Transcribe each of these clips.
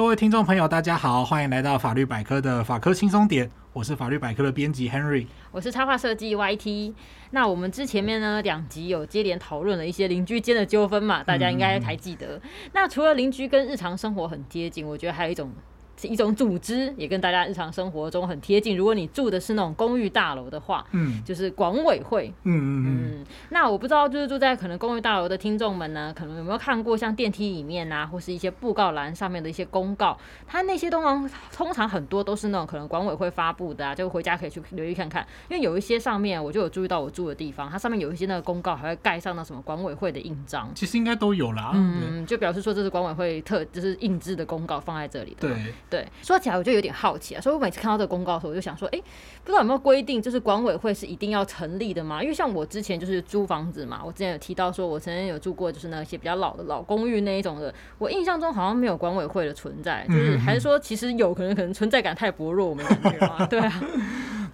各位听众朋友，大家好，欢迎来到法律百科的法科轻松点，我是法律百科的编辑 Henry，我是插画设计 YT。那我们之前面呢两集有接连讨论了一些邻居间的纠纷嘛，大家应该还记得。那除了邻居跟日常生活很接近，我觉得还有一种。是一种组织，也跟大家日常生活中很贴近。如果你住的是那种公寓大楼的话，嗯，就是管委会，嗯嗯嗯。那我不知道，就是住在可能公寓大楼的听众们呢，可能有没有看过像电梯里面啊，或是一些布告栏上面的一些公告？它那些通常通常很多都是那种可能管委会发布的啊，就回家可以去留意看看。因为有一些上面我就有注意到我住的地方，它上面有一些那个公告还会盖上那什么管委会的印章。其实应该都有啦，嗯，就表示说这是管委会特就是印制的公告放在这里的。对。对，说起来我就有点好奇啊，所以我每次看到这个公告的时候，我就想说，哎、欸，不知道有没有规定，就是管委会是一定要成立的吗？因为像我之前就是租房子嘛，我之前有提到说，我曾经有住过就是那些比较老的老公寓那一种的，我印象中好像没有管委会的存在，就是还是说其实有可能可能存在感太薄弱，我没感觉吗？对啊，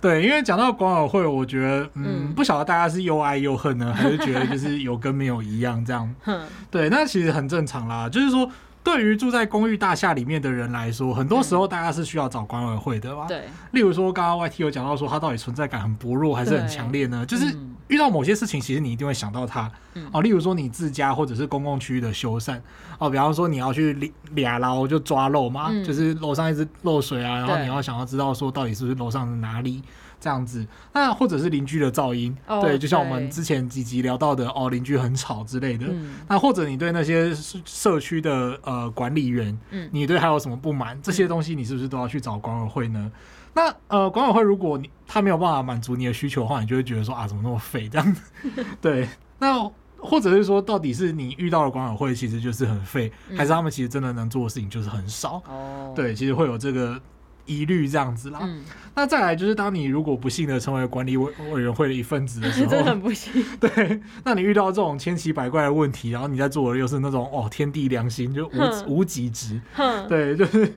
对，因为讲到管委会，我觉得嗯，嗯不晓得大家是又爱又恨呢，还是觉得就是有跟没有一样这样？对，那其实很正常啦，就是说。对于住在公寓大厦里面的人来说，很多时候大家是需要找管委会的吧？对。例如说，刚刚 YT 有讲到说，它到底存在感很薄弱还是很强烈呢？就是遇到某些事情，其实你一定会想到它。哦，例如说你自家或者是公共区域的修缮，哦，比方说你要去俩捞就抓漏嘛，就是楼上一直漏水啊，然后你要想要知道说到底是不是楼上的哪里。这样子，那或者是邻居的噪音，oh, 对，就像我们之前几集聊到的，哦，邻居很吵之类的。嗯、那或者你对那些社区的呃管理员，嗯，你对还有什么不满？这些东西你是不是都要去找管委会呢？那呃，管委会如果你他没有办法满足你的需求的话，你就会觉得说啊，怎么那么废这样子？对，那或者是说，到底是你遇到的管委会其实就是很废，嗯、还是他们其实真的能做的事情就是很少？哦，对，其实会有这个。疑虑这样子啦，嗯、那再来就是，当你如果不幸的成为管理委委员会的一份子的时候，真的很不幸。对，那你遇到这种千奇百怪的问题，然后你在做的又是那种哦天地良心就无哼无极值，对，就是。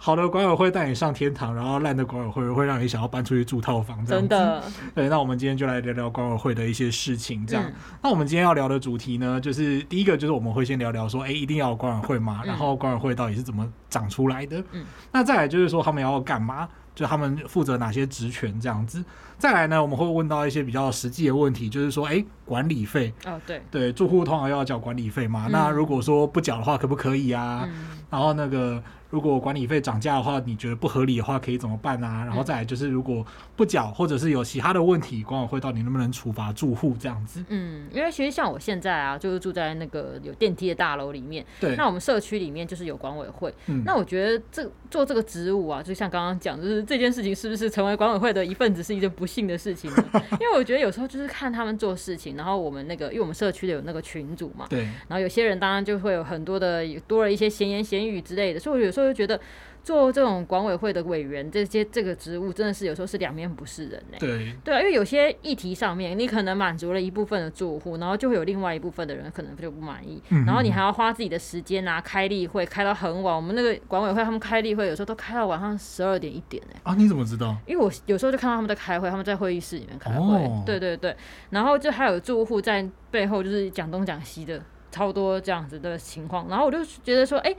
好的管委会带你上天堂，然后烂的管委会会让你想要搬出去住套房。真的。对，那我们今天就来聊聊管委会的一些事情，这样。嗯、那我们今天要聊的主题呢，就是第一个就是我们会先聊聊说，哎、欸，一定要有管委会吗？然后管委会到底是怎么长出来的？嗯。那再来就是说他们要干嘛？就他们负责哪些职权这样子？再来呢，我们会问到一些比较实际的问题，就是说，哎、欸，管理费。哦，对。对，住户通常要缴管理费嘛？嗯、那如果说不缴的话，可不可以啊？嗯、然后那个。如果管理费涨价的话，你觉得不合理的话，可以怎么办啊？然后再来就是，如果不缴或者是有其他的问题，管委会到底能不能处罚住户这样子？嗯，因为其实像我现在啊，就是住在那个有电梯的大楼里面。对。那我们社区里面就是有管委会。嗯。那我觉得这做这个职务啊，就像刚刚讲，就是这件事情是不是成为管委会的一份子是一件不幸的事情呢？因为我觉得有时候就是看他们做事情，然后我们那个，因为我们社区的有那个群组嘛。对。然后有些人当然就会有很多的多了一些闲言闲语之类的，所以我有时候就觉得。做这种管委会的委员，这些这个职务真的是有时候是两面不是人呢。对对啊，因为有些议题上面，你可能满足了一部分的住户，然后就会有另外一部分的人可能就不满意，嗯、然后你还要花自己的时间啊，开例会开到很晚。我们那个管委会他们开例会有时候都开到晚上十二点一点呢。啊，你怎么知道？因为我有时候就看到他们在开会，他们在会议室里面开会。哦、对对对，然后就还有住户在背后就是讲东讲西的，超多这样子的情况。然后我就觉得说，哎、欸。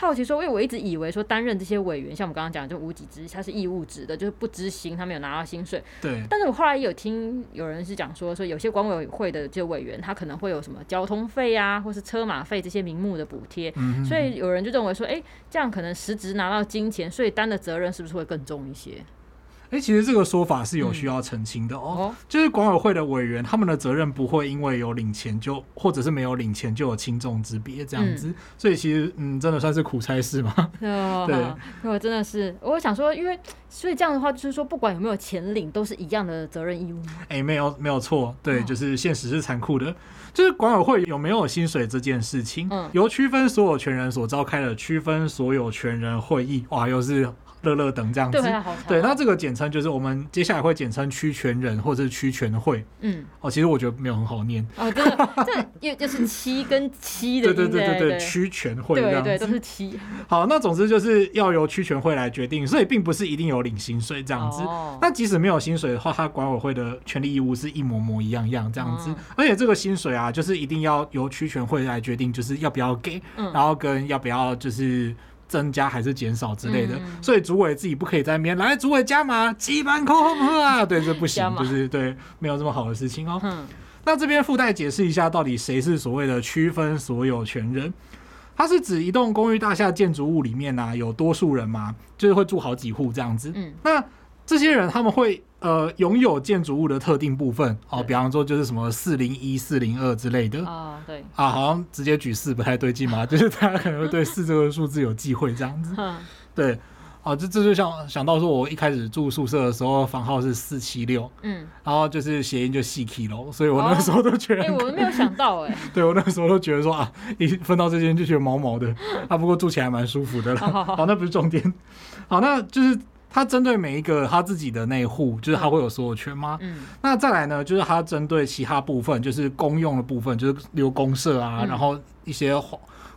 好奇说，因为我一直以为说担任这些委员，像我们刚刚讲的，就无给职，他是义务职的，就是不知薪，他没有拿到薪水。对。但是我后来也有听有人是讲说，说有些管委会的这些委员，他可能会有什么交通费啊，或是车马费这些名目的补贴。嗯。所以有人就认为说，哎、欸，这样可能实职拿到金钱，所以担的责任是不是会更重一些？哎、欸，其实这个说法是有需要澄清的哦。嗯、哦，就是管委会的委员，他们的责任不会因为有领钱就，或者是没有领钱就有轻重之别这样子。嗯、所以其实，嗯，真的算是苦差事嘛。哦、对，我真的是，我想说，因为所以这样的话，就是说，不管有没有钱领，都是一样的责任义务。哎、欸，没有，没有错。对，就是现实是残酷的。就是管委会有没有薪水这件事情，嗯、由区分所有权人所召开的区分所有权人会议，哇，又是。乐乐等这样子，对，那这个简称就是我们接下来会简称区权人或者是区权会。嗯，哦，其实我觉得没有很好念。哦，对，这又就是七跟七的，对对对对对，区权会这样子，对对，都是七。好，那总之就是要由区权会来决定，所以并不是一定有领薪水这样子。那即使没有薪水的话，他管委会的权利义务是一模模一样样这样子。而且这个薪水啊，就是一定要由区权会来决定，就是要不要给，然后跟要不要就是。增加还是减少之类的。嗯、所以主委自己不可以在那边来，主委加码，基本扣好啊？对，这不行，就是对，没有这么好的事情哦。嗯、那这边附带解释一下，到底谁是所谓的区分所有权人？它是指一栋公寓大厦建筑物里面呢、啊，有多数人嘛，就是会住好几户这样子。嗯，那这些人他们会呃拥有建筑物的特定部分哦，比方说就是什么四零一、四零二之类的。啊，对。啊，好像直接举四不太对劲嘛，就是大家可能会对四这个数字有忌讳这样子，对。哦，这这就像想到说，我一开始住宿舍的时候，房号是四七六，嗯，然后就是谐音就细 K 咯，所以我那个时候都觉得，哎、哦欸，我没有想到、欸，哎，对我那个时候都觉得说啊，一分到这间就觉得毛毛的，啊，不过住起来蛮舒服的了，好，好，好，好，那不是重点，好，那就是他针对每一个他自己的那户，就是他会有所有权吗？嗯，那再来呢，就是他针对其他部分，就是公用的部分，就是例如公社啊，嗯、然后一些。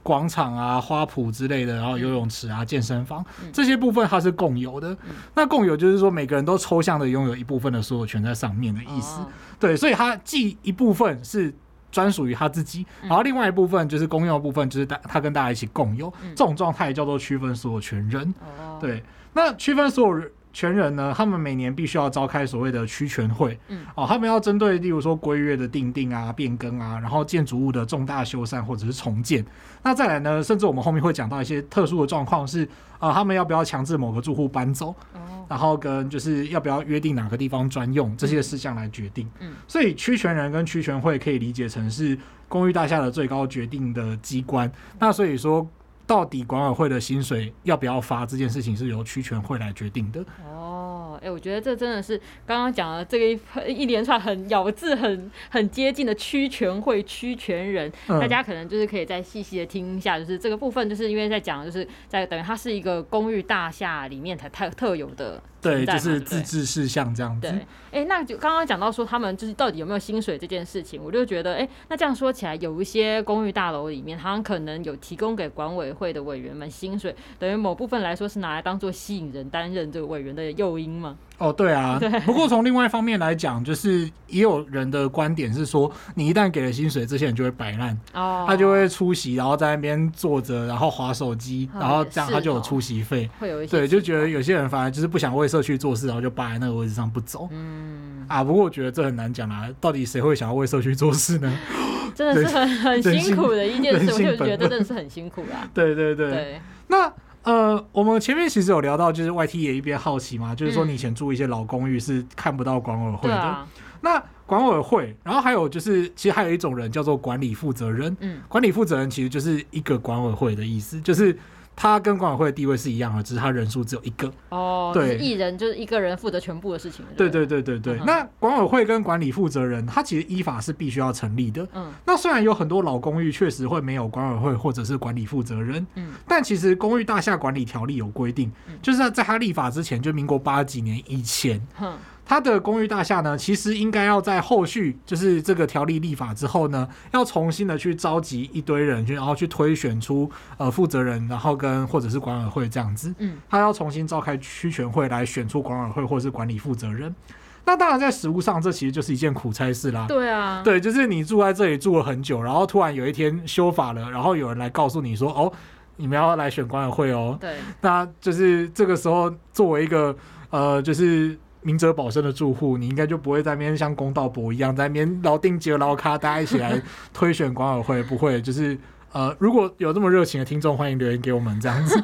广场啊、花圃之类的，然后游泳池啊、健身房、嗯、这些部分它是共有的。嗯、那共有就是说每个人都抽象的拥有一部分的所有权在上面的意思。哦、对，所以它既一部分是专属于他自己，嗯、然后另外一部分就是公用的部分，就是大他跟大家一起共有。嗯、这种状态叫做区分所有权人。哦、对，那区分所有。权人呢，他们每年必须要召开所谓的区权会，嗯，哦，他们要针对例如说规约的定定啊、变更啊，然后建筑物的重大修缮或者是重建，那再来呢，甚至我们后面会讲到一些特殊的状况是，啊、呃，他们要不要强制某个住户搬走，哦，然后跟就是要不要约定哪个地方专用这些事项来决定，嗯，所以区权人跟区权会可以理解成是公寓大厦的最高决定的机关，那所以说。到底管委会的薪水要不要发这件事情是由区权会来决定的。哦，哎、欸，我觉得这真的是刚刚讲的这个一一连串很咬字很很接近的区权会区权人，嗯、大家可能就是可以再细细的听一下，就是这个部分就是因为在讲，就是在等于它是一个公寓大厦里面才特特有的。对，就是自治事项这样子。对，哎、欸，那就刚刚讲到说他们就是到底有没有薪水这件事情，我就觉得，哎、欸，那这样说起来，有一些公寓大楼里面，他们可能有提供给管委会的委员们薪水，等于某部分来说是拿来当做吸引人担任这个委员的诱因嘛。哦，对啊，对。不过从另外一方面来讲，就是也有人的观点是说，你一旦给了薪水，这些人就会摆烂，哦，他就会出席，然后在那边坐着，然后划手机，然后这样他就有出席费，会有一些对，就觉得有些人反而就是不想为社区做事，然后就霸在那个位置上不走。嗯啊，不过我觉得这很难讲啊，到底谁会想要为社区做事呢？真的是很很辛苦的一件事，我就觉得真的是很辛苦啊。对对对，对那。呃，我们前面其实有聊到，就是 YT 也一边好奇嘛，就是说你以前住一些老公寓是看不到管委会的，嗯、那管委会，然后还有就是，其实还有一种人叫做管理负责人，嗯，管理负责人其实就是一个管委会的意思，就是。他跟管委会的地位是一样的，只是他人数只有一个哦。对，一人就是一个人负责全部的事情。对对对对对。那管委会跟管理负责人，他其实依法是必须要成立的。嗯。那虽然有很多老公寓确实会没有管委会或者是管理负责人，嗯，但其实公寓大厦管理条例有规定，就是在在他立法之前，就民国八几年以前，嗯。它的公寓大厦呢，其实应该要在后续，就是这个条例立法之后呢，要重新的去召集一堆人去，然后去推选出呃负责人，然后跟或者是管委会这样子。嗯，他要重新召开区权会来选出管委会或者是管理负责人。那当然在实务上，这其实就是一件苦差事啦。对啊，对，就是你住在这里住了很久，然后突然有一天修法了，然后有人来告诉你说，哦，你们要来选管委会哦。对，那就是这个时候作为一个呃，就是。明哲保身的住户，你应该就不会在那边像公道伯一样在那边老定杰老咖，大家一起来推选管委会，不会就是。呃，如果有这么热情的听众，欢迎留言给我们，这样子，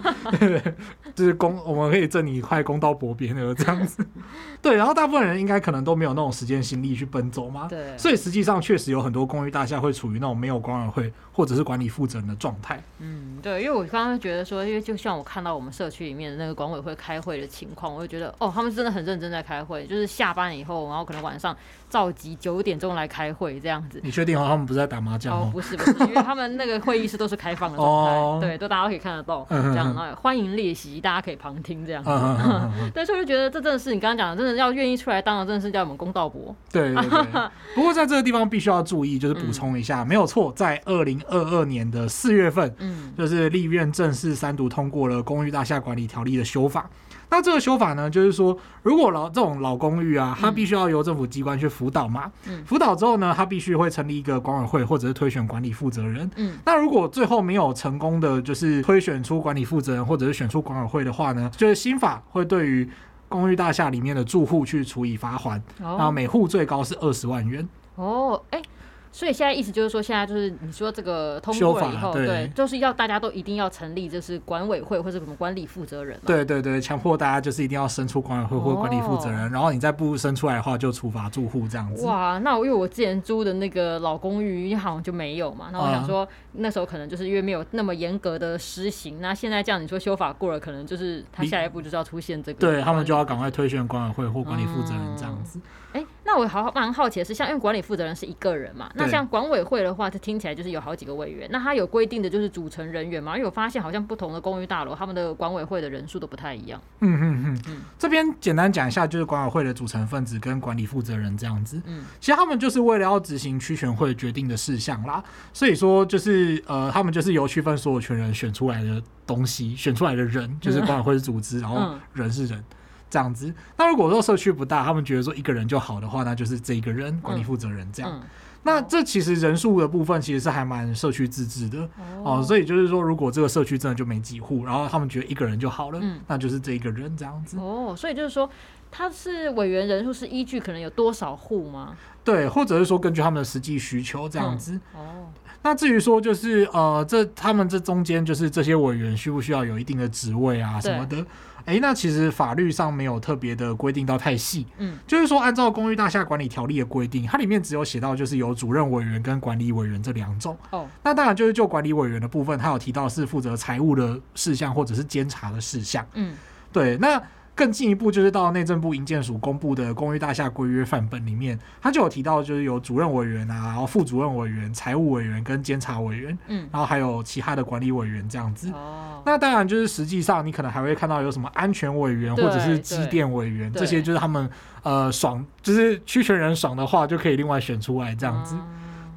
就是公，我们可以赠你一块公道薄边的这样子，对。然后大部分人应该可能都没有那种时间心力去奔走嘛，对。所以实际上确实有很多公寓大厦会处于那种没有管委会或者是管理负责人的状态。嗯，对，因为我刚刚觉得说，因为就像我看到我们社区里面的那个管委会开会的情况，我就觉得哦，他们真的很认真在开会，就是下班以后，然后可能晚上召集九点钟来开会这样子。你确定哦？他们不是在打麻将哦？不是不是，因为他们那个会议室都是开放的状态，哦、对，都大家都可以看得到，这样，然后欢迎列席，大家可以旁听这样子。嗯嗯、对，所以我就觉得这真的是你刚刚讲的，真的要愿意出来当的，真的是叫我们公道伯。对对对。不过在这个地方必须要注意，就是补充一下，嗯、没有错，在二零二二年的四月份，嗯，就是立院正式三读通过了《公寓大厦管理条例》的修法。那这个修法呢，就是说，如果老这种老公寓啊，它必须要由政府机关去辅导嘛，嗯，辅导之后呢，它必须会成立一个管委会，或者是推选管理负责人，嗯，那如果最后没有成功的就是推选出管理负责人，或者是选出管委会的话呢，就是新法会对于公寓大厦里面的住户去处以罚款，然后每户最高是二十万元。哦，哎。所以现在意思就是说，现在就是你说这个通过了以后，对，对，就是要大家都一定要成立，就是管委会或者什么管理负责人。对对对，强迫大家就是一定要生出管委会或管理负责人，哦、然后你再不生出来的话，就处罚住户这样子。哇，那我因为我之前租的那个老公寓好像就没有嘛，那我想说那时候可能就是因为没有那么严格的施行，那现在这样你说修法过了，可能就是他下一步就是要出现这个，对他们就要赶快推选管委会或管理负责人这样子。哎、嗯。那我好蛮好奇的是，像因为管理负责人是一个人嘛，那像管委会的话，它听起来就是有好几个委员。那它有规定的就是组成人员嘛？因为我发现好像不同的公寓大楼，他们的管委会的人数都不太一样。嗯嗯嗯嗯。这边简单讲一下，就是管委会的组成分子跟管理负责人这样子。嗯，其实他们就是为了要执行区权会决定的事项啦。所以说，就是呃，他们就是由区分所有权人选出来的东西，选出来的人就是管委会的组织，然后人是人。这样子，那如果说社区不大，他们觉得说一个人就好的话，那就是这一个人管理负责人这样。嗯嗯、那这其实人数的部分其实是还蛮社区自治的哦，哦，所以就是说，如果这个社区真的就没几户，然后他们觉得一个人就好了，嗯、那就是这一个人这样子。哦，所以就是说，他是委员人数是依据可能有多少户吗？对，或者是说根据他们的实际需求这样子。嗯、哦，那至于说就是呃，这他们这中间就是这些委员需不需要有一定的职位啊什么的？哎，那其实法律上没有特别的规定到太细，嗯，就是说按照《公寓大厦管理条例》的规定，它里面只有写到就是有主任委员跟管理委员这两种。哦，那当然就是就管理委员的部分，它有提到是负责财务的事项或者是监察的事项。嗯，对，那。更进一步就是到内政部营建署公布的公寓大厦规约范本里面，他就有提到，就是有主任委员啊，然后副主任委员、财务委员跟监察委员，嗯，然后还有其他的管理委员这样子。哦，那当然就是实际上你可能还会看到有什么安全委员或者是机电委员，这些就是他们呃爽，就是区权人爽的话就可以另外选出来这样子。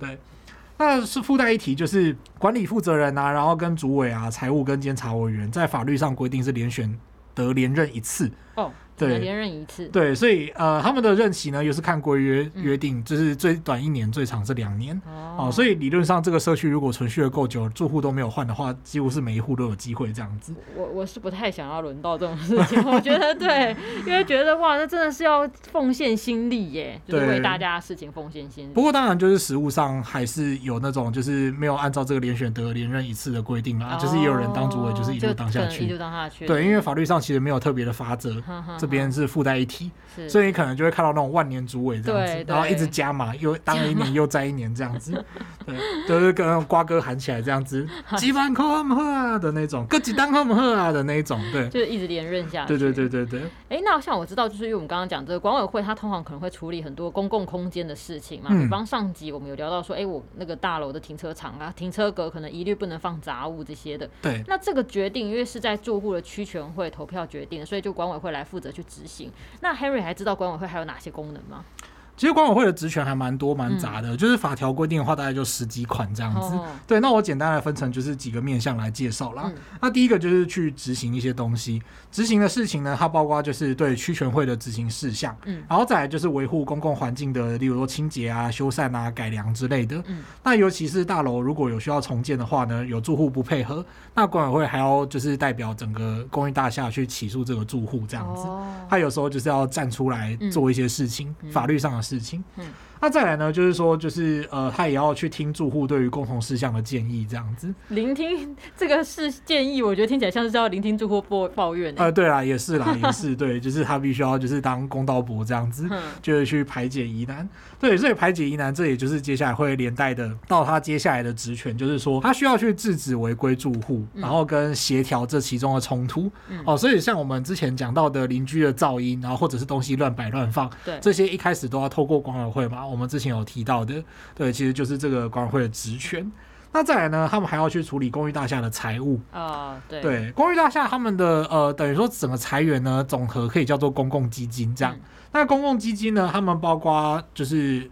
对，那是附带一提，就是管理负责人啊，然后跟主委啊、财务跟监察委员，在法律上规定是连选。得连任一次，对，连任一次，对，所以呃，他们的任期呢，又是看规约约定，就是最短一年，最长是两年。哦，所以理论上这个社区如果存续的够久，住户都没有换的话，几乎是每一户都有机会这样子。我我是不太想要轮到这种事情，我觉得对，因为觉得哇，那真的是要奉献心力耶，就是为大家的事情奉献心力。不过当然就是实务上还是有那种就是没有按照这个连选得连任一次的规定啦，就是也有人当主委就是一路当下去，一路当下去。对，因为法律上其实没有特别的法则，这边是附带一体。所以你可能就会看到那种万年主委这样子，然后一直加码，又当了一年又再一年这样子，对，就是跟瓜哥喊起来这样子，几万块我们喝啊的那种，各几单我们喝啊的那种，对，就是一直连任下去。对对对对对。哎，那像我知道，就是因为我们刚刚讲这个管委会，它通常可能会处理很多公共空间的事情嘛，比方上集我们有聊到说，哎，我那个大楼的停车场啊，停车格可能一律不能放杂物这些的。对。那这个决定，因为是在住户的区权会投票决定，所以就管委会来负责去执行。那 Henry 还知道管委会还有哪些功能吗？其实管委会的职权还蛮多蛮杂的，嗯、就是法条规定的话，大概就十几款这样子。哦、对，那我简单来分成就是几个面向来介绍啦。嗯、那第一个就是去执行一些东西，执行的事情呢，它包括就是对区全会的执行事项，嗯，然后再来就是维护公共环境的，例如说清洁啊、修缮啊、改良之类的。嗯，那尤其是大楼如果有需要重建的话呢，有住户不配合，那管委会还要就是代表整个公寓大厦去起诉这个住户这样子。哦，他有时候就是要站出来做一些事情，嗯、法律上的事情。嗯。那再来呢，就是说，就是呃，他也要去听住户对于共同事项的建议，这样子。聆听这个是建议，我觉得听起来像是要聆听住户抱抱怨。呃，对啦，也是啦，也是对，就是他必须要就是当公道伯这样子，就是去排解疑难。对，所以排解疑难，这也就是接下来会连带的到他接下来的职权，就是说他需要去制止违规住户，然后跟协调这其中的冲突。哦，所以像我们之前讲到的邻居的噪音，然后或者是东西乱摆乱放，对，这些一开始都要透过管委会嘛。我们之前有提到的，对，其实就是这个管委会的职权。那再来呢，他们还要去处理公寓大厦的财务啊，对，对，公寓大厦他们的呃，等于说整个财源呢，总和可以叫做公共基金这样。那公共基金呢，他们包括就是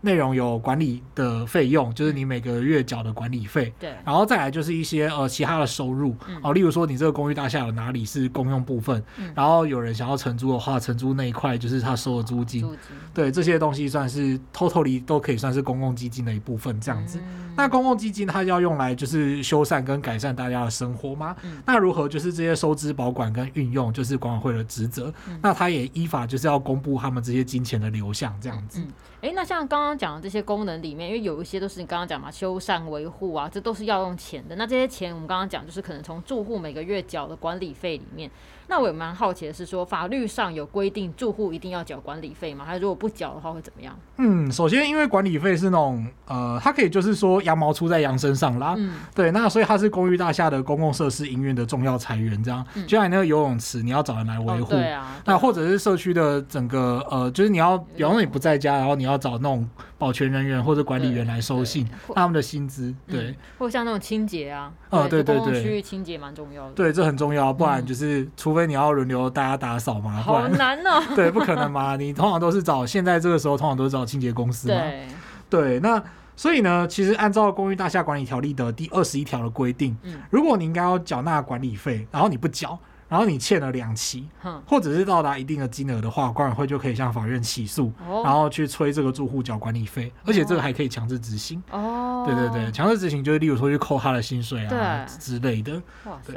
内容有管理的费用，就是你每个月缴的管理费。对。然后再来就是一些呃其他的收入，哦，例如说你这个公寓大厦有哪里是公用部分，然后有人想要承租的话，承租那一块就是他收的租金。租金。对，这些东西算是 totally 都可以算是公共基金的一部分，这样子。那公共基金它要用来就是修缮跟改善大家的生活吗？那如何就是这些收支保管跟运用，就是管委会的职责。那他也依法就是要公布他们这些金钱的流向，这样子。哎，那像刚刚讲的这些功能里面，因为有一些都是你刚刚讲嘛，修缮维护啊，这都是要用钱的。那这些钱我们刚刚讲，就是可能从住户每个月缴的管理费里面。那我也蛮好奇的是说，法律上有规定住户一定要缴管理费吗？还是如果不缴的话会怎么样？嗯，首先因为管理费是那种呃，它可以就是说羊毛出在羊身上啦。嗯。对，那所以它是公寓大厦的公共设施营运的重要财源，这样。嗯。就像你那个游泳池，你要找人来维护。哦，对啊。那或者是社区的整个呃，就是你要，比方说你不在家，然后你要找那种。保全人员或者管理员来收信，他们的薪资，对，或像那种清洁啊，呃，对对对，区域清洁蛮重要的，对，这很重要，不然就是，除非你要轮流大家打扫嘛，好难哦，对，不可能嘛，你通常都是找，现在这个时候通常都是找清洁公司嘛，对，对，那所以呢，其实按照公寓大厦管理条例的第二十一条的规定，如果你应该要缴纳管理费，然后你不缴。然后你欠了两期，或者是到达一定的金额的话，管委会就可以向法院起诉，然后去催这个住户缴管理费，而且这个还可以强制执行。哦，对对对，强制执行就是例如说去扣他的薪水啊之类的。哇塞，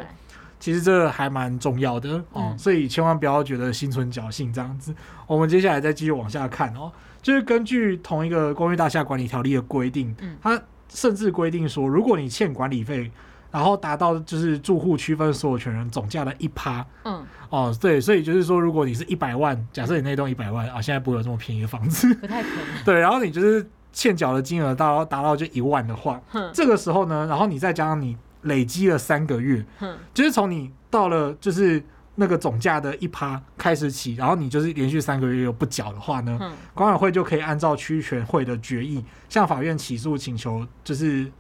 其实这个还蛮重要的哦，所以千万不要觉得心存侥幸这样子。我们接下来再继续往下看哦，就是根据同一个公寓大厦管理条例的规定，它甚至规定说，如果你欠管理费。然后达到就是住户区分所有权人总价的一趴，嗯，哦，对，所以就是说，如果你是一百万，假设你那栋一百万啊，现在不会有这么便宜的房子，不太可能。对，然后你就是欠缴的金额到达到就一万的话，嗯，这个时候呢，然后你再加上你累积了三个月，嗯，就是从你到了就是那个总价的一趴开始起，然后你就是连续三个月又不缴的话呢，嗯，管委会就可以按照区权会的决议向法院起诉请求，就是。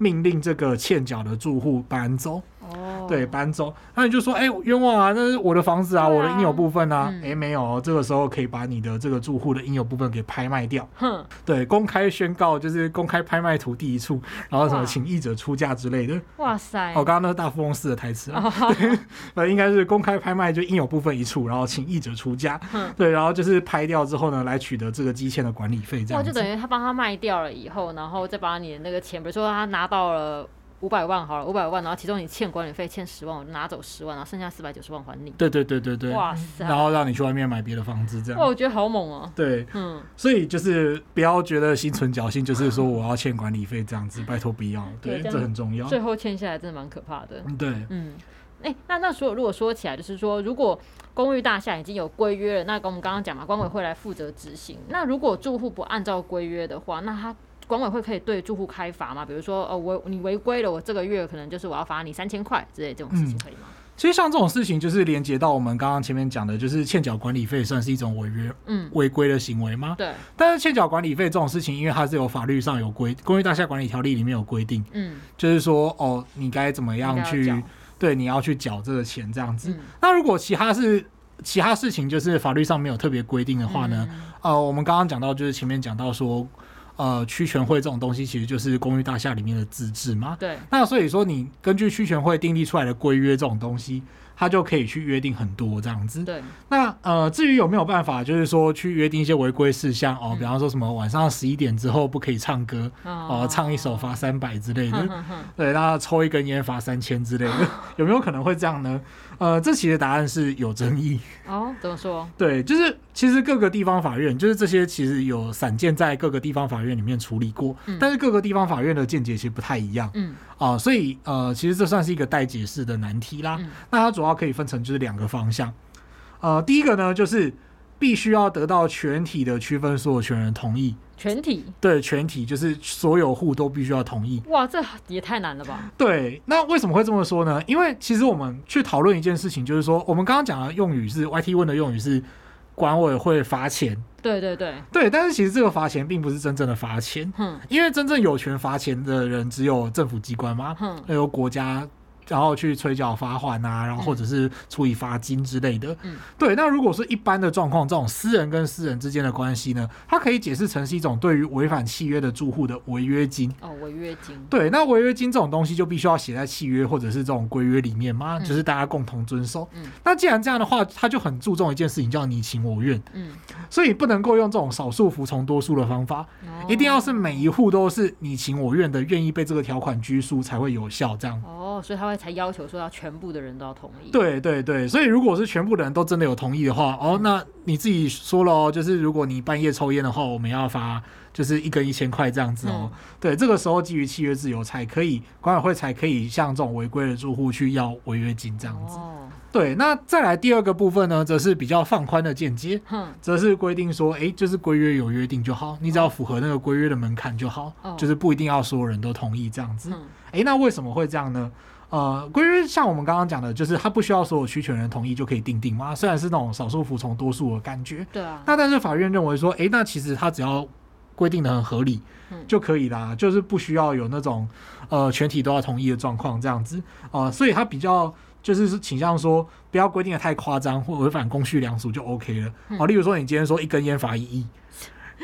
命令这个欠缴的住户搬走。哦，对，搬走，那你就说，哎、欸，冤枉啊，那是我的房子啊，啊我的应有部分啊，哎、嗯欸，没有，这个时候可以把你的这个住户的应有部分给拍卖掉。哼，对，公开宣告就是公开拍卖土地一处，然后什么请译者出价之类的。哇塞，我刚刚那是大富翁式的台词啊，哦、对，呃，应该是公开拍卖就应有部分一处，然后请译者出价。哼对，然后就是拍掉之后呢，来取得这个基欠的管理费，这样。就等于他帮他卖掉了以后，然后再把你的那个钱，比如说他拿到了。五百万好了，五百万，然后其中你欠管理费欠十万，我就拿走十万，然后剩下四百九十万还你。对对对对对。哇塞！然后让你去外面买别的房子，这样。哇，我觉得好猛哦。对，嗯。所以就是不要觉得心存侥幸，就是说我要欠管理费这样子，拜托不要。对，这很重要。最后欠下来真的蛮可怕的。对，嗯。哎，那那说如果说起来，就是说如果公寓大厦已经有规约了，那跟我们刚刚讲嘛，管委会来负责执行。那如果住户不按照规约的话，那他。管委会可以对住户开罚吗？比如说，哦，我你违规了，我这个月可能就是我要罚你三千块之类这种事情可以吗？嗯，其实像这种事情，就是连接到我们刚刚前面讲的，就是欠缴管理费算是一种违约、嗯违规的行为吗？对。但是欠缴管理费这种事情，因为它是有法律上有规，《公寓大厦管理条例》里面有规定，嗯，就是说，哦，你该怎么样去对，你要去缴这个钱这样子。嗯，那如果其他是其他事情，就是法律上没有特别规定的话呢？嗯，呃，我们刚刚讲到，就是前面讲到说。呃，区权会这种东西其实就是公寓大厦里面的自治嘛。对。那所以说，你根据区权会订立出来的规约这种东西，它就可以去约定很多这样子。对。那呃，至于有没有办法，就是说去约定一些违规事项哦，比方说什么晚上十一点之后不可以唱歌，哦，唱一首罚三百之类的。嗯、对，那抽一根烟罚三千之类的，有没有可能会这样呢？呃，这其实答案是有争议哦。怎么说？对，就是其实各个地方法院，就是这些其实有散见在各个地方法院里面处理过，嗯、但是各个地方法院的见解其实不太一样。嗯，啊、呃，所以呃，其实这算是一个待解释的难题啦。嗯、那它主要可以分成就是两个方向。呃，第一个呢，就是必须要得到全体的区分所有权人同意。全体对，全体就是所有户都必须要同意。哇，这也太难了吧？对，那为什么会这么说呢？因为其实我们去讨论一件事情，就是说我们刚刚讲的用语是 YT 问的用语是管委会罚钱。对对对对，但是其实这个罚钱并不是真正的罚钱，嗯，因为真正有权罚钱的人只有政府机关嘛，嗯，还有国家。然后去催缴罚款啊，然后或者是处以罚金之类的。嗯，对。那如果是一般的状况，这种私人跟私人之间的关系呢，它可以解释成是一种对于违反契约的住户的违约金。哦，违约金。对，那违约金这种东西就必须要写在契约或者是这种规约里面嘛，就是大家共同遵守。嗯。那既然这样的话，他就很注重一件事情，叫你情我愿。嗯。所以不能够用这种少数服从多数的方法，一定要是每一户都是你情我愿的，愿意被这个条款拘束才会有效。这样。哦，所以他会才要求说要全部的人都要同意。对对对，所以如果是全部的人都真的有同意的话，哦，那你自己说了哦，就是如果你半夜抽烟的话，我们要罚。就是一根一千块这样子哦，嗯、对，这个时候基于契约自由才可以，管委会才可以向这种违规的住户去要违约金这样子。哦、对，那再来第二个部分呢，则是比较放宽的见解，则、嗯、是规定说，哎、欸，就是规约有约定就好，你只要符合那个规约的门槛就好，哦、就是不一定要所有人都同意这样子。哎、嗯欸，那为什么会这样呢？呃，规约像我们刚刚讲的，就是他不需要所有区权人同意就可以定定嘛，虽然是那种少数服从多数的感觉。对啊。那但是法院认为说，哎、欸，那其实他只要规定的很合理就可以啦，就是不需要有那种呃全体都要同意的状况这样子啊、呃，所以他比较就是倾向说不要规定的太夸张或违反公序良俗就 OK 了啊、呃。例如说你今天说一根烟罚一亿，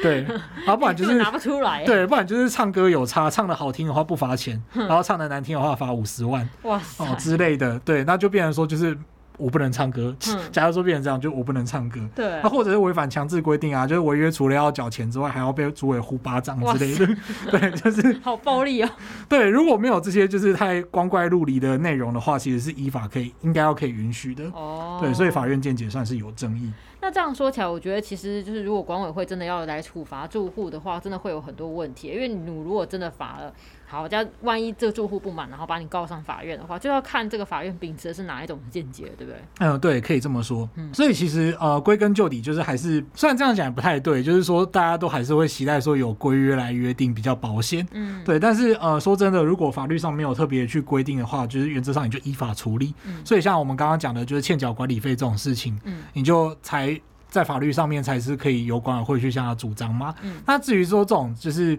对，啊，不然就是拿不出来，对，不然就是唱歌有差，唱的好听的话不罚钱，然后唱的难听的话罚五十万，哇哦、呃、之类的，对，那就变成说就是。我不能唱歌。假如说变成这样，就我不能唱歌。对。那或者是违反强制规定啊，就是违约除了要缴钱之外，还要被组委呼巴掌之类的。塞对，就是好暴力哦。对，如果没有这些就是太光怪陆离的内容的话，其实是依法可以应该要可以允许的。哦。对，所以法院见解算是有争议。那这样说起来，我觉得其实就是如果管委会真的要来处罚住户的话，真的会有很多问题。因为你如果真的罚了。好，家万一这个住户不满，然后把你告上法院的话，就要看这个法院秉持的是哪一种见解，对不对？嗯，对，可以这么说。嗯，所以其实呃，归根究底就是还是，虽然这样讲也不太对，就是说大家都还是会期待说有规约来约定比较保险。嗯，对。但是呃，说真的，如果法律上没有特别去规定的话，就是原则上你就依法处理。嗯，所以像我们刚刚讲的，就是欠缴管理费这种事情，嗯，你就才在法律上面才是可以由管委会去向他主张吗。嗯，那至于说这种就是。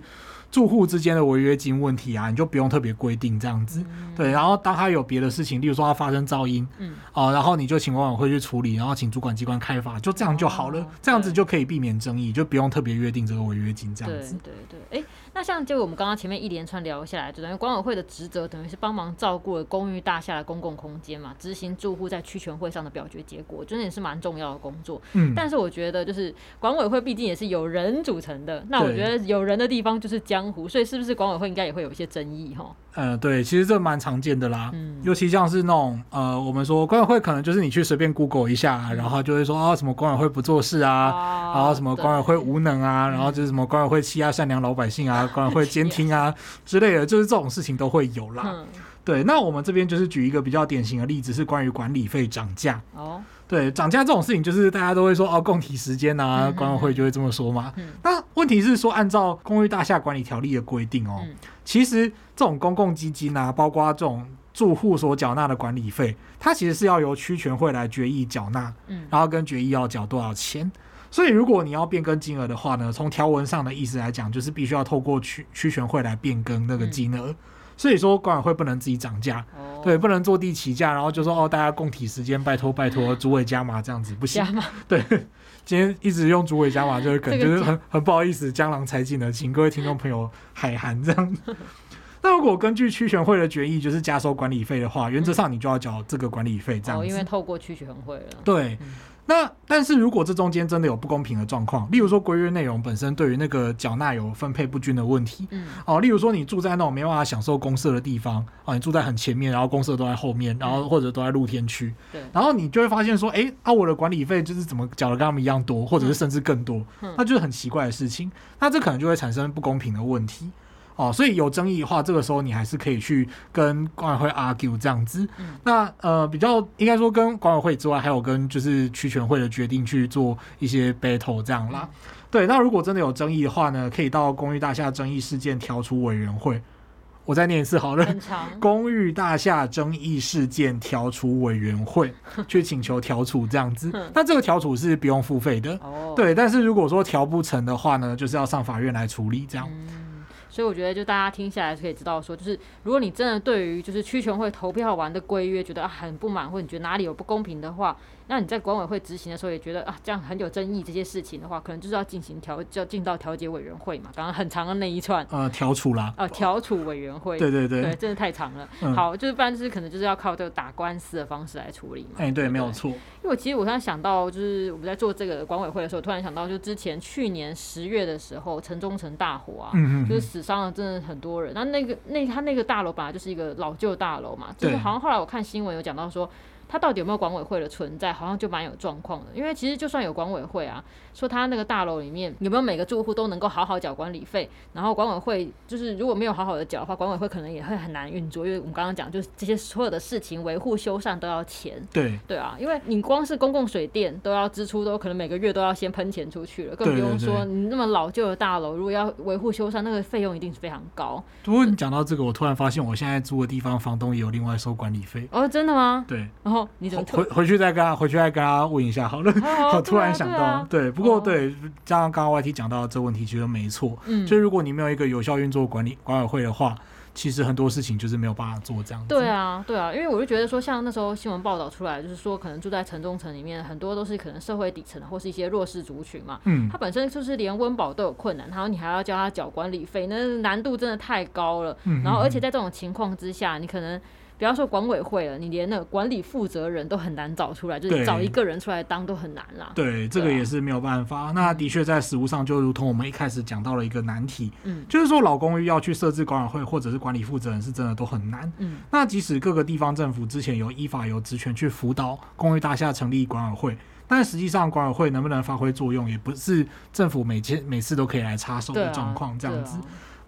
住户之间的违约金问题啊，你就不用特别规定这样子，嗯、对。然后当他有别的事情，例如说他发生噪音，嗯，啊，然后你就请管委会去处理，然后请主管机关开发，就这样就好了，哦、这样子就可以避免争议，就不用特别约定这个违约金这样子。对对对，哎。那像就我们刚刚前面一连串聊下来，就等于管委会的职责等于是帮忙照顾了公寓大厦的公共空间嘛，执行住户在区权会上的表决结果，真的也是蛮重要的工作。嗯，但是我觉得就是管委会毕竟也是有人组成的，那我觉得有人的地方就是江湖，所以是不是管委会应该也会有一些争议哈？呃，对，其实这蛮常见的啦，嗯，尤其像是那种呃，我们说管委会可能就是你去随便 Google 一下，然后就会说啊什么管委会不做事啊，啊然后什么管委会无能啊，然后就是什么管委会欺压善良老百姓啊，管委会监听啊之类的，就是这种事情都会有啦。嗯、对，那我们这边就是举一个比较典型的例子，是关于管理费涨价。哦，对，涨价这种事情，就是大家都会说哦，共体时间啊，管委会就会这么说嘛。嗯、那问题是说，按照公寓大厦管理条例的规定哦，嗯、其实这种公共基金啊，包括这种住户所缴纳的管理费，它其实是要由区权会来决议缴纳，嗯，然后跟决议要缴多少钱。所以，如果你要变更金额的话呢，从条文上的意思来讲，就是必须要透过区区权会来变更那个金额。嗯、所以说，管委会不能自己涨价，哦、对，不能坐地起价，然后就说哦，大家共体时间，拜托拜托，主委加码这样子不行。对，今天一直用主委加码，就是可能就是很很不好意思，江郎才尽了，请各位听众朋友海涵这样。那如果根据区选会的决议，就是加收管理费的话，原则上你就要缴这个管理费这样子。哦，因为透过区选会了。对。嗯那但是如果这中间真的有不公平的状况，例如说规约内容本身对于那个缴纳有分配不均的问题，嗯，哦，例如说你住在那种没办法享受公社的地方，啊，你住在很前面，然后公社都在后面，然后或者都在露天区，对，然后你就会发现说，哎，啊，我的管理费就是怎么缴的跟他们一样多，或者是甚至更多，那就是很奇怪的事情，那这可能就会产生不公平的问题。哦，所以有争议的话，这个时候你还是可以去跟管委会 argue 这样子。嗯、那呃，比较应该说跟管委会之外，还有跟就是区权会的决定去做一些 battle 这样啦。嗯、对，那如果真的有争议的话呢，可以到公寓大厦争议事件调处委员会。我再念一次好了，公寓大厦争议事件调处委员会 去请求调处这样子。那这个调处是不用付费的。哦。对，但是如果说调不成的话呢，就是要上法院来处理这样。嗯所以我觉得就大家听下来可以知道说，就是如果你真的对于就是区权会投票完的规约觉得很不满，或者你觉得哪里有不公平的话，那你在管委会执行的时候也觉得啊这样很有争议这些事情的话，可能就是要进行调，就要进到调解委员会嘛。刚刚很长的那一串，呃，调处啦，呃，调处委员会，对对对，对，真的太长了。嗯、好，就是不然就是可能就是要靠这个打官司的方式来处理嘛。哎、欸，对，没有错。因为其实我突然想到，就是我们在做这个管委会的时候，突然想到，就之前去年十月的时候，城中城大火啊，嗯嗯，就是死伤了真的很多人。那那个那他那个大楼本来就是一个老旧大楼嘛，就是好像后来我看新闻有讲到说。它到底有没有管委会的存在，好像就蛮有状况的。因为其实就算有管委会啊，说他那个大楼里面有没有每个住户都能够好好缴管理费，然后管委会就是如果没有好好的缴的话，管委会可能也会很难运作。因为我们刚刚讲，就是这些所有的事情维护修缮都要钱。对对啊，因为你光是公共水电都要支出，都可能每个月都要先喷钱出去了，更不用说你那么老旧的大楼，如果要维护修缮，那个费用一定是非常高。不过你讲到这个，我突然发现我现在住的地方房东也有另外收管理费。哦，真的吗？对。然后你怎么回回去再跟他回去再跟他问一下好了。我突然想到，对，不过对，加上刚刚 YT 讲到的这个问题，其实没错。嗯，就如果你没有一个有效运作管理管委会的话，其实很多事情就是没有办法做这样子。对啊，对啊，因为我就觉得说，像那时候新闻报道出来，就是说可能住在城中城里面，很多都是可能社会底层的或是一些弱势族群嘛。嗯，他本身就是连温饱都有困难，然后你还要叫他缴管理费，那难度真的太高了。嗯，然后而且在这种情况之下，你可能。不要说管委会了，你连那个管理负责人都很难找出来，就是找一个人出来当都很难啦。对，对，这个也是没有办法。那的确在实务上，就如同我们一开始讲到了一个难题，嗯，就是说老公寓要去设置管委会或者是管理负责人，是真的都很难。嗯，那即使各个地方政府之前有依法有职权去辅导公寓大厦成立管委会，但实际上管委会能不能发挥作用，也不是政府每天每次都可以来插手的状况，这样子。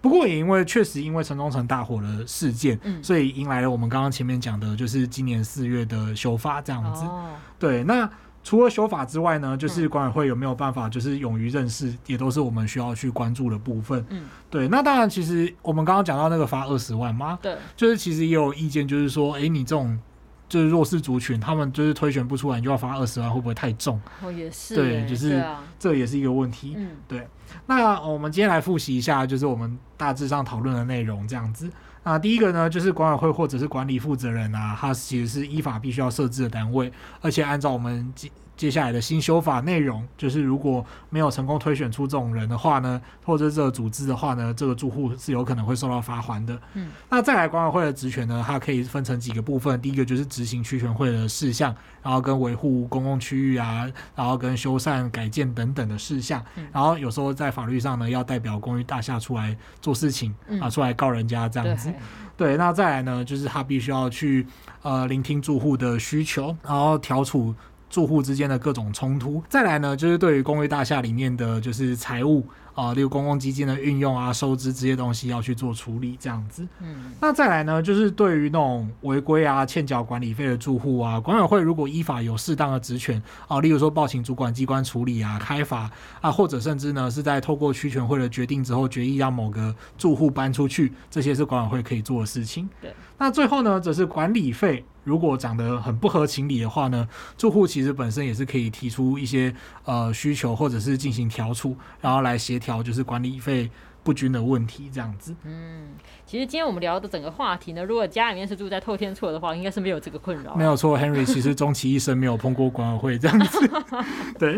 不过也因为确实因为城中城大火的事件，嗯、所以迎来了我们刚刚前面讲的，就是今年四月的修法这样子。哦、对，那除了修法之外呢，就是管委会有没有办法，就是勇于认识，也都是我们需要去关注的部分。嗯，对。那当然，其实我们刚刚讲到那个罚二十万嘛，对，就是其实也有意见，就是说，哎、欸，你这种。就是弱势族群，他们就是推选不出来，你就要罚二十万，会不会太重？哦，也是。对，就是这也是一个问题。嗯，对。那我们今天来复习一下，就是我们大致上讨论的内容这样子。那第一个呢，就是管委会或者是管理负责人啊，他其实是依法必须要设置的单位，而且按照我们接下来的新修法内容，就是如果没有成功推选出这种人的话呢，或者这个组织的话呢，这个住户是有可能会受到罚锾的。嗯，那再来管委会的职权呢，它可以分成几个部分。第一个就是执行区权会的事项，然后跟维护公共区域啊，然后跟修缮改建等等的事项。嗯，然后有时候在法律上呢，要代表公寓大厦出来做事情，嗯，啊，出来告人家这样子。对，对，那再来呢，就是他必须要去呃聆听住户的需求，然后调处。住户之间的各种冲突，再来呢，就是对于公寓大厦里面的就是财务啊，例如公共基金的运用啊、收支这些东西要去做处理，这样子。嗯，那再来呢，就是对于那种违规啊、欠缴管理费的住户啊，管委会如果依法有适当的职权啊，例如说报请主管机关处理啊、开罚啊，或者甚至呢是在透过区权会的决定之后决议让某个住户搬出去，这些是管委会可以做的事情。对，那最后呢，则是管理费。如果涨得很不合情理的话呢，住户其实本身也是可以提出一些呃需求，或者是进行调处，然后来协调，就是管理费不均的问题，这样子。嗯。其实今天我们聊的整个话题呢，如果家里面是住在透天厝的话，应该是没有这个困扰。没有错，Henry 其实终其一生没有碰过管委会这样子。对。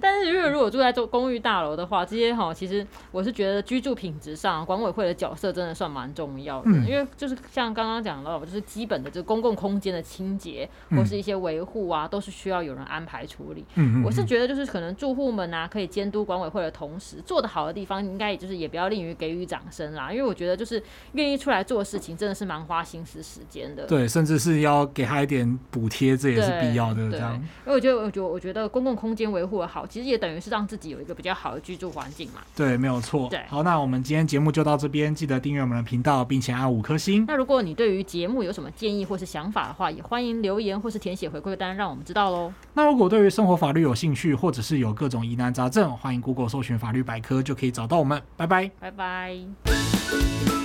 但是如果如果住在公寓大楼的话，这些哈，其实我是觉得居住品质上，管委会的角色真的算蛮重要的。嗯。因为就是像刚刚讲到，就是基本的这个公共空间的清洁或是一些维护啊，都是需要有人安排处理。嗯。我是觉得就是可能住户们啊，可以监督管委会的同时，做得好的地方，应该也就是也不要吝于给予掌声啦。因为我觉得就是。愿意出来做事情，真的是蛮花心思时间的。对，甚至是要给他一点补贴，这也是必要的。这样，因为我觉得，我觉得，我觉得公共空间维护的好，其实也等于是让自己有一个比较好的居住环境嘛。对，没有错。对，好，那我们今天节目就到这边，记得订阅我们的频道，并且按五颗星。那如果你对于节目有什么建议或是想法的话，也欢迎留言或是填写回馈单，让我们知道喽。那如果对于生活法律有兴趣，或者是有各种疑难杂症，欢迎 Google 搜寻法律百科，就可以找到我们。拜拜拜，拜拜。